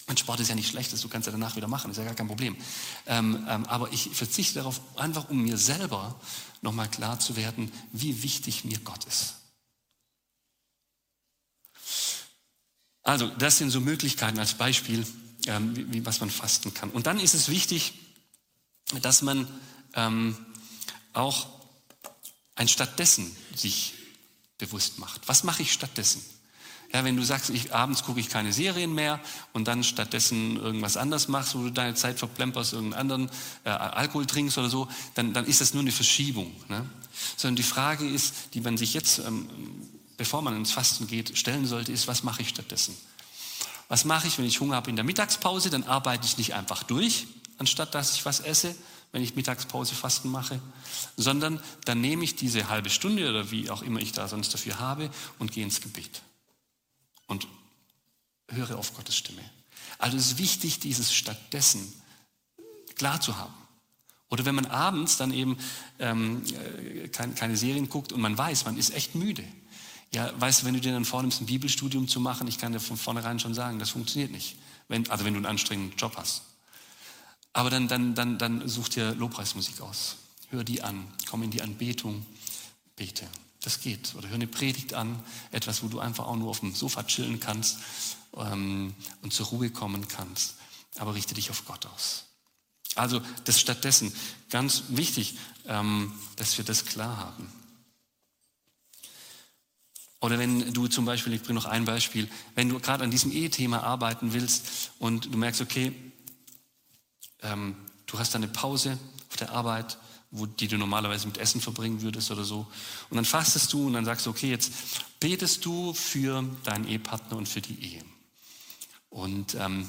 und Sport ist ja nicht schlecht, du kannst ja danach wieder machen, ist ja gar kein Problem. Ähm, ähm, aber ich verzichte darauf, einfach um mir selber nochmal klar zu werden, wie wichtig mir Gott ist. Also, das sind so Möglichkeiten als Beispiel, ähm, wie, wie, was man fasten kann. Und dann ist es wichtig, dass man ähm, auch ein stattdessen sich bewusst macht. Was mache ich stattdessen? Ja, wenn du sagst, ich, abends gucke ich keine Serien mehr und dann stattdessen irgendwas anderes machst, wo du deine Zeit verplemperst, irgendeinen anderen äh, Alkohol trinkst oder so, dann, dann ist das nur eine Verschiebung. Ne? Sondern die Frage ist, die man sich jetzt, ähm, bevor man ins Fasten geht, stellen sollte, ist, was mache ich stattdessen? Was mache ich, wenn ich Hunger habe in der Mittagspause? Dann arbeite ich nicht einfach durch, anstatt dass ich was esse, wenn ich Mittagspause Fasten mache, sondern dann nehme ich diese halbe Stunde oder wie auch immer ich da sonst dafür habe und gehe ins Gebet und höre auf Gottes Stimme. Also es ist wichtig, dieses stattdessen klar zu haben. Oder wenn man abends dann eben ähm, äh, keine, keine Serien guckt und man weiß, man ist echt müde. Ja, weißt du, wenn du dir dann vornimmst, ein Bibelstudium zu machen, ich kann dir von vornherein schon sagen, das funktioniert nicht. Wenn, also wenn du einen anstrengenden Job hast. Aber dann, dann, dann, dann such dir Lobpreismusik aus. Hör die an, komm in die Anbetung, bete. Das geht. Oder hör eine Predigt an, etwas, wo du einfach auch nur auf dem Sofa chillen kannst ähm, und zur Ruhe kommen kannst. Aber richte dich auf Gott aus. Also das stattdessen ganz wichtig, ähm, dass wir das klar haben. Oder wenn du zum Beispiel, ich bringe noch ein Beispiel, wenn du gerade an diesem Ehe-Thema arbeiten willst und du merkst, okay, ähm, du hast eine Pause auf der Arbeit, wo, die du normalerweise mit Essen verbringen würdest oder so. Und dann fastest du und dann sagst du, okay, jetzt betest du für deinen Ehepartner und für die Ehe. Und ähm,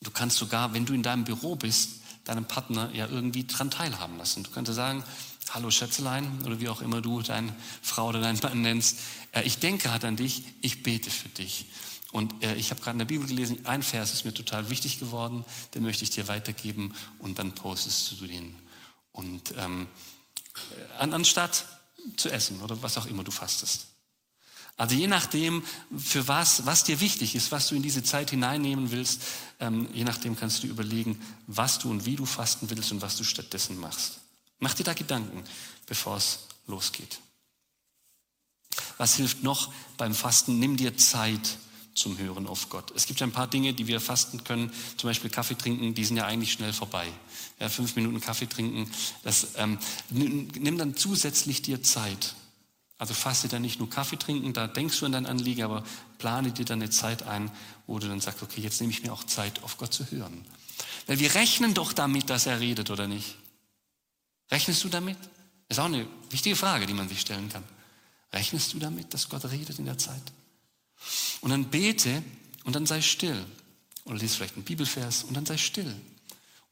du kannst sogar, wenn du in deinem Büro bist, deinem Partner ja irgendwie dran teilhaben lassen. Du kannst sagen, hallo Schätzelein oder wie auch immer du deine Frau oder deinen Mann nennst, äh, ich denke halt an dich, ich bete für dich. Und äh, ich habe gerade in der Bibel gelesen, ein Vers ist mir total wichtig geworden, den möchte ich dir weitergeben und dann postest du den. Und ähm, an, anstatt zu essen oder was auch immer du fastest. Also je nachdem, für was, was dir wichtig ist, was du in diese Zeit hineinnehmen willst, ähm, je nachdem kannst du überlegen, was du und wie du fasten willst und was du stattdessen machst. Mach dir da Gedanken, bevor es losgeht. Was hilft noch beim Fasten? Nimm dir Zeit zum Hören auf Gott. Es gibt ein paar Dinge, die wir fasten können, zum Beispiel Kaffee trinken, die sind ja eigentlich schnell vorbei. Ja, fünf Minuten Kaffee trinken, das, ähm, nimm dann zusätzlich dir Zeit. Also faste dann nicht nur Kaffee trinken, da denkst du an dein Anliegen, aber plane dir dann eine Zeit ein, wo du dann sagst, okay, jetzt nehme ich mir auch Zeit, auf Gott zu hören. Weil wir rechnen doch damit, dass er redet, oder nicht? Rechnest du damit? Das ist auch eine wichtige Frage, die man sich stellen kann. Rechnest du damit, dass Gott redet in der Zeit? Und dann bete und dann sei still. Oder lies vielleicht einen Bibelvers und dann sei still.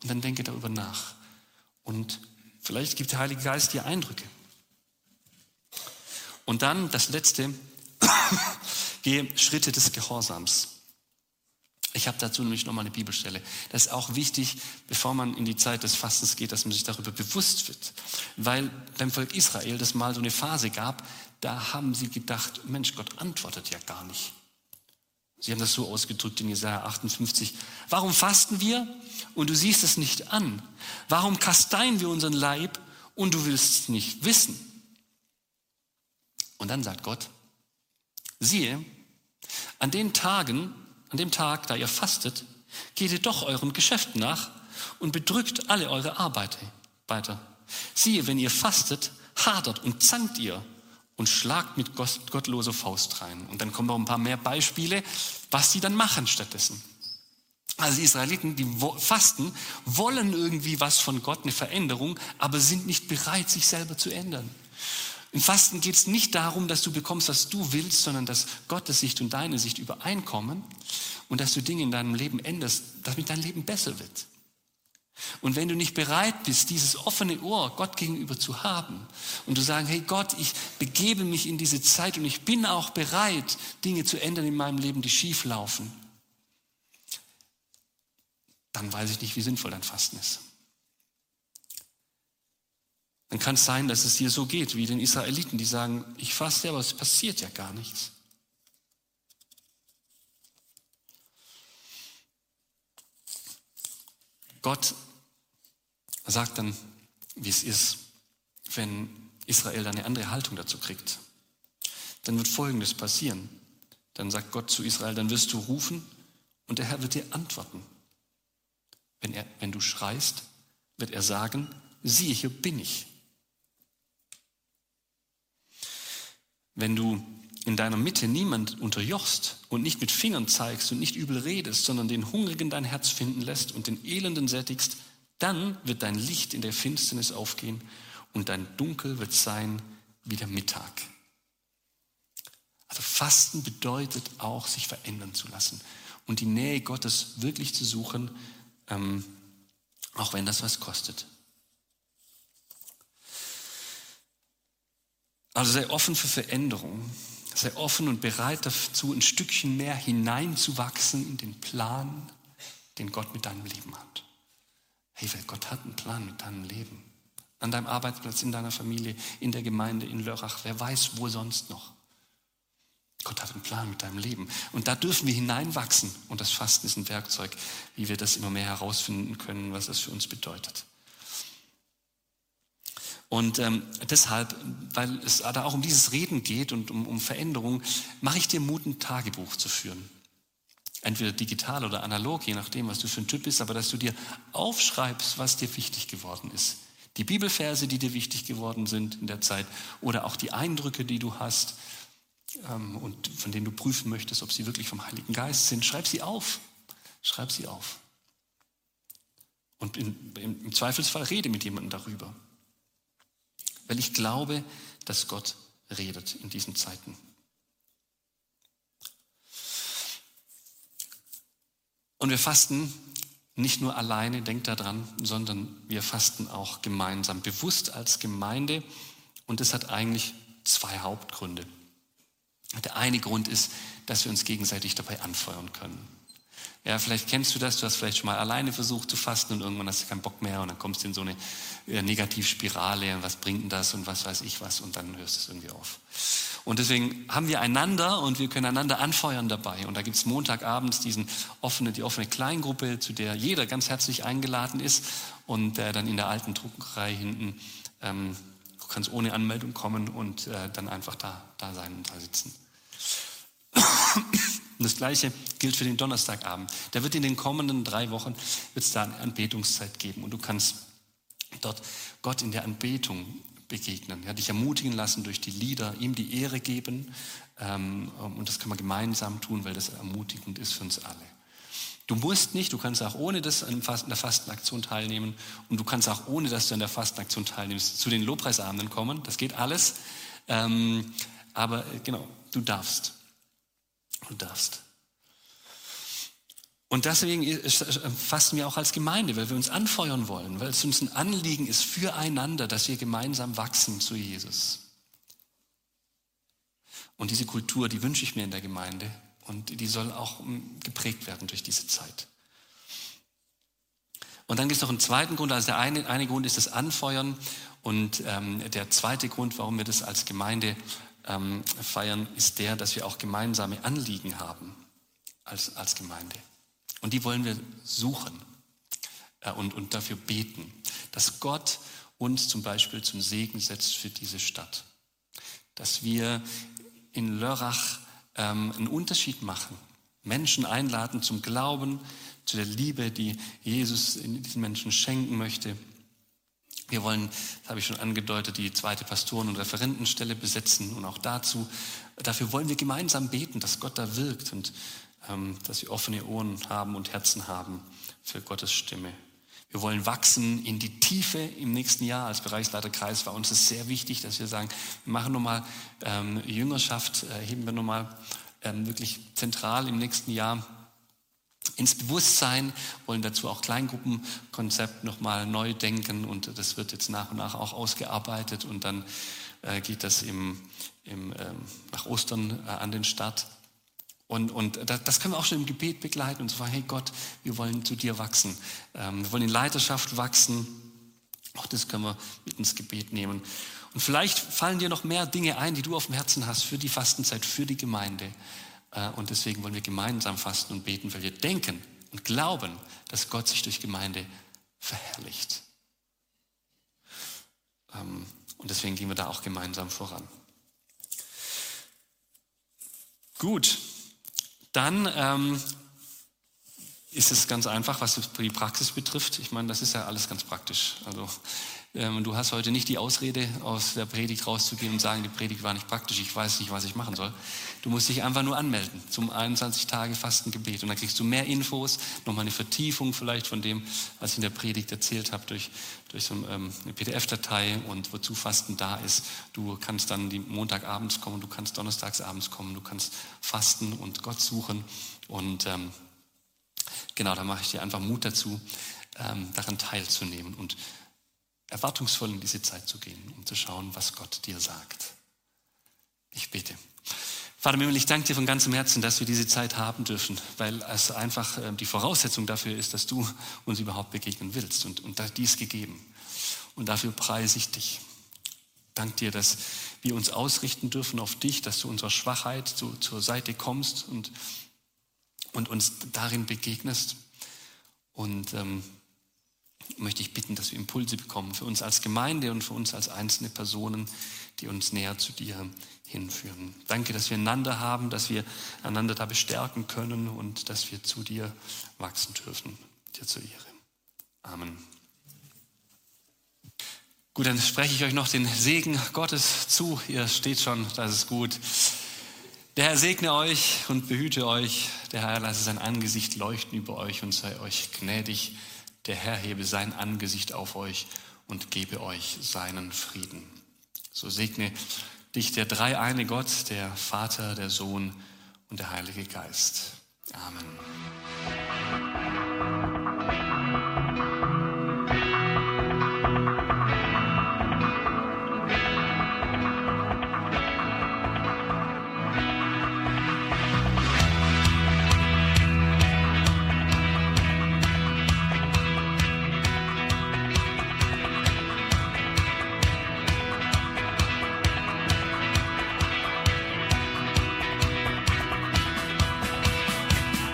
Und dann denke darüber nach. Und vielleicht gibt der Heilige Geist dir Eindrücke. Und dann das Letzte, gehe Schritte des Gehorsams. Ich habe dazu nämlich nochmal eine Bibelstelle. Das ist auch wichtig, bevor man in die Zeit des Fastens geht, dass man sich darüber bewusst wird. Weil beim Volk Israel das mal so eine Phase gab, da haben sie gedacht, Mensch, Gott antwortet ja gar nicht. Sie haben das so ausgedrückt in Jesaja 58. Warum fasten wir und du siehst es nicht an? Warum kasteien wir unseren Leib und du willst es nicht wissen? Und dann sagt Gott, siehe, an den Tagen, an dem Tag, da ihr fastet, geht ihr doch euren Geschäften nach und bedrückt alle eure Arbeiter. Siehe, wenn ihr fastet, hadert und zankt ihr und schlagt mit gottloser Faust rein. Und dann kommen noch ein paar mehr Beispiele, was sie dann machen stattdessen. Also die Israeliten, die fasten, wollen irgendwie was von Gott, eine Veränderung, aber sind nicht bereit, sich selber zu ändern. Im Fasten geht es nicht darum, dass du bekommst, was du willst, sondern dass Gottes Sicht und deine Sicht übereinkommen und dass du Dinge in deinem Leben änderst, damit dein Leben besser wird. Und wenn du nicht bereit bist, dieses offene Ohr Gott gegenüber zu haben und du sagst, hey Gott, ich begebe mich in diese Zeit und ich bin auch bereit, Dinge zu ändern in meinem Leben, die schief laufen, dann weiß ich nicht, wie sinnvoll dein Fasten ist. Dann kann es sein, dass es dir so geht wie den Israeliten, die sagen, ich faste, aber es passiert ja gar nichts. Gott sagt dann, wie es ist, wenn Israel eine andere Haltung dazu kriegt. Dann wird Folgendes passieren. Dann sagt Gott zu Israel, dann wirst du rufen und der Herr wird dir antworten. Wenn, er, wenn du schreist, wird er sagen, siehe, hier bin ich. Wenn du in deiner Mitte niemand unterjochst und nicht mit Fingern zeigst und nicht übel redest, sondern den Hungrigen dein Herz finden lässt und den Elenden sättigst, dann wird dein Licht in der Finsternis aufgehen und dein Dunkel wird sein wie der Mittag. Also Fasten bedeutet auch, sich verändern zu lassen und die Nähe Gottes wirklich zu suchen, ähm, auch wenn das was kostet. Also sei offen für Veränderung, sei offen und bereit dazu, ein Stückchen mehr hineinzuwachsen in den Plan, den Gott mit deinem Leben hat. Hey, Gott hat einen Plan mit deinem Leben. An deinem Arbeitsplatz, in deiner Familie, in der Gemeinde, in Lörrach, wer weiß, wo sonst noch. Gott hat einen Plan mit deinem Leben. Und da dürfen wir hineinwachsen. Und das Fasten ist ein Werkzeug, wie wir das immer mehr herausfinden können, was das für uns bedeutet. Und ähm, deshalb, weil es da auch um dieses Reden geht und um, um Veränderung, mache ich dir Mut, ein Tagebuch zu führen. Entweder digital oder analog, je nachdem, was du für ein Typ bist, aber dass du dir aufschreibst, was dir wichtig geworden ist. Die Bibelverse, die dir wichtig geworden sind in der Zeit oder auch die Eindrücke, die du hast ähm, und von denen du prüfen möchtest, ob sie wirklich vom Heiligen Geist sind. Schreib sie auf. Schreib sie auf. Und in, im Zweifelsfall rede mit jemandem darüber. Weil ich glaube, dass Gott redet in diesen Zeiten. Und wir fasten nicht nur alleine, denkt daran, sondern wir fasten auch gemeinsam, bewusst als Gemeinde. Und das hat eigentlich zwei Hauptgründe. Der eine Grund ist, dass wir uns gegenseitig dabei anfeuern können. Ja, vielleicht kennst du das, du hast vielleicht schon mal alleine versucht zu fasten und irgendwann hast du keinen Bock mehr und dann kommst du in so eine äh, Negativspirale und was bringt denn das und was weiß ich was und dann hörst du es irgendwie auf. Und deswegen haben wir einander und wir können einander anfeuern dabei. Und da gibt es Montagabends diesen offene, die offene Kleingruppe, zu der jeder ganz herzlich eingeladen ist und äh, dann in der alten Druckerei hinten, ähm, du kannst ohne Anmeldung kommen und äh, dann einfach da, da sein und da sitzen. Und das Gleiche gilt für den Donnerstagabend. Da wird in den kommenden drei Wochen wird es da eine Anbetungszeit geben und du kannst dort Gott in der Anbetung begegnen, ja, dich ermutigen lassen durch die Lieder, ihm die Ehre geben ähm, und das kann man gemeinsam tun, weil das ermutigend ist für uns alle. Du musst nicht, du kannst auch ohne das an der Fastenaktion teilnehmen und du kannst auch ohne, dass du an der Fastenaktion teilnimmst, zu den Lobpreisabenden kommen. Das geht alles. Ähm, aber äh, genau, du darfst. Du darfst. Und deswegen fasten wir auch als Gemeinde, weil wir uns anfeuern wollen, weil es uns ein Anliegen ist füreinander, dass wir gemeinsam wachsen zu Jesus. Und diese Kultur, die wünsche ich mir in der Gemeinde und die soll auch hm, geprägt werden durch diese Zeit. Und dann gibt es noch einen zweiten Grund. Also der eine, eine Grund ist das Anfeuern und ähm, der zweite Grund, warum wir das als Gemeinde ähm, feiern, ist der, dass wir auch gemeinsame Anliegen haben als, als Gemeinde. Und die wollen wir suchen äh, und, und dafür beten, dass Gott uns zum Beispiel zum Segen setzt für diese Stadt. Dass wir in Lörrach ähm, einen Unterschied machen, Menschen einladen zum Glauben, zu der Liebe, die Jesus in diesen Menschen schenken möchte wir wollen, das habe ich schon angedeutet, die zweite Pastoren- und Referentenstelle besetzen und auch dazu, dafür wollen wir gemeinsam beten, dass Gott da wirkt und ähm, dass wir offene Ohren haben und Herzen haben für Gottes Stimme. Wir wollen wachsen in die Tiefe im nächsten Jahr. Als Bereichsleiterkreis war uns es sehr wichtig, dass wir sagen, wir machen nochmal ähm, Jüngerschaft, äh, heben wir nochmal ähm, wirklich zentral im nächsten Jahr ins Bewusstsein, wollen dazu auch Kleingruppenkonzept nochmal neu denken und das wird jetzt nach und nach auch ausgearbeitet und dann äh, geht das im, im, ähm, nach Ostern äh, an den Start. Und, und das, das können wir auch schon im Gebet begleiten und sagen, hey Gott, wir wollen zu dir wachsen. Ähm, wir wollen in Leiterschaft wachsen. Auch das können wir mit ins Gebet nehmen. Und vielleicht fallen dir noch mehr Dinge ein, die du auf dem Herzen hast für die Fastenzeit, für die Gemeinde. Äh, und deswegen wollen wir gemeinsam fasten und beten, weil wir denken und glauben, dass Gott sich durch Gemeinde verherrlicht. Ähm, und deswegen gehen wir da auch gemeinsam voran. Gut, Dann ähm, ist es ganz einfach, was die Praxis betrifft. Ich meine, das ist ja alles ganz praktisch. Also ähm, du hast heute nicht die Ausrede, aus der Predigt rauszugehen und sagen, die Predigt war nicht praktisch, ich weiß nicht, was ich machen soll. Du musst dich einfach nur anmelden zum 21 Tage Fastengebet und dann kriegst du mehr Infos, nochmal eine Vertiefung vielleicht von dem, was ich in der Predigt erzählt habe, durch, durch so ähm, eine PDF-Datei und wozu Fasten da ist. Du kannst dann Montagabends kommen, du kannst donnerstagsabends kommen, du kannst fasten und Gott suchen und ähm, genau, da mache ich dir einfach Mut dazu, ähm, daran teilzunehmen und erwartungsvoll in diese Zeit zu gehen, um zu schauen, was Gott dir sagt. Ich bete. Vater Himmel, ich danke dir von ganzem Herzen, dass wir diese Zeit haben dürfen, weil es einfach ähm, die Voraussetzung dafür ist, dass du uns überhaupt begegnen willst und, und dies gegeben. Und dafür preise ich dich. Dank dir, dass wir uns ausrichten dürfen auf dich, dass du unserer Schwachheit zu, zur Seite kommst und, und uns darin begegnest. Und ähm, möchte ich bitten, dass wir Impulse bekommen für uns als Gemeinde und für uns als einzelne Personen, die uns näher zu dir hinführen. Danke, dass wir einander haben, dass wir einander da bestärken können und dass wir zu dir wachsen dürfen. Dir zur Ehre. Amen. Gut, dann spreche ich euch noch den Segen Gottes zu. Ihr steht schon, das ist gut. Der Herr segne euch und behüte euch. Der Herr lasse sein Angesicht leuchten über euch und sei euch gnädig. Der Herr hebe sein Angesicht auf euch und gebe euch seinen Frieden. So segne dich der dreieine Gott, der Vater, der Sohn und der Heilige Geist. Amen.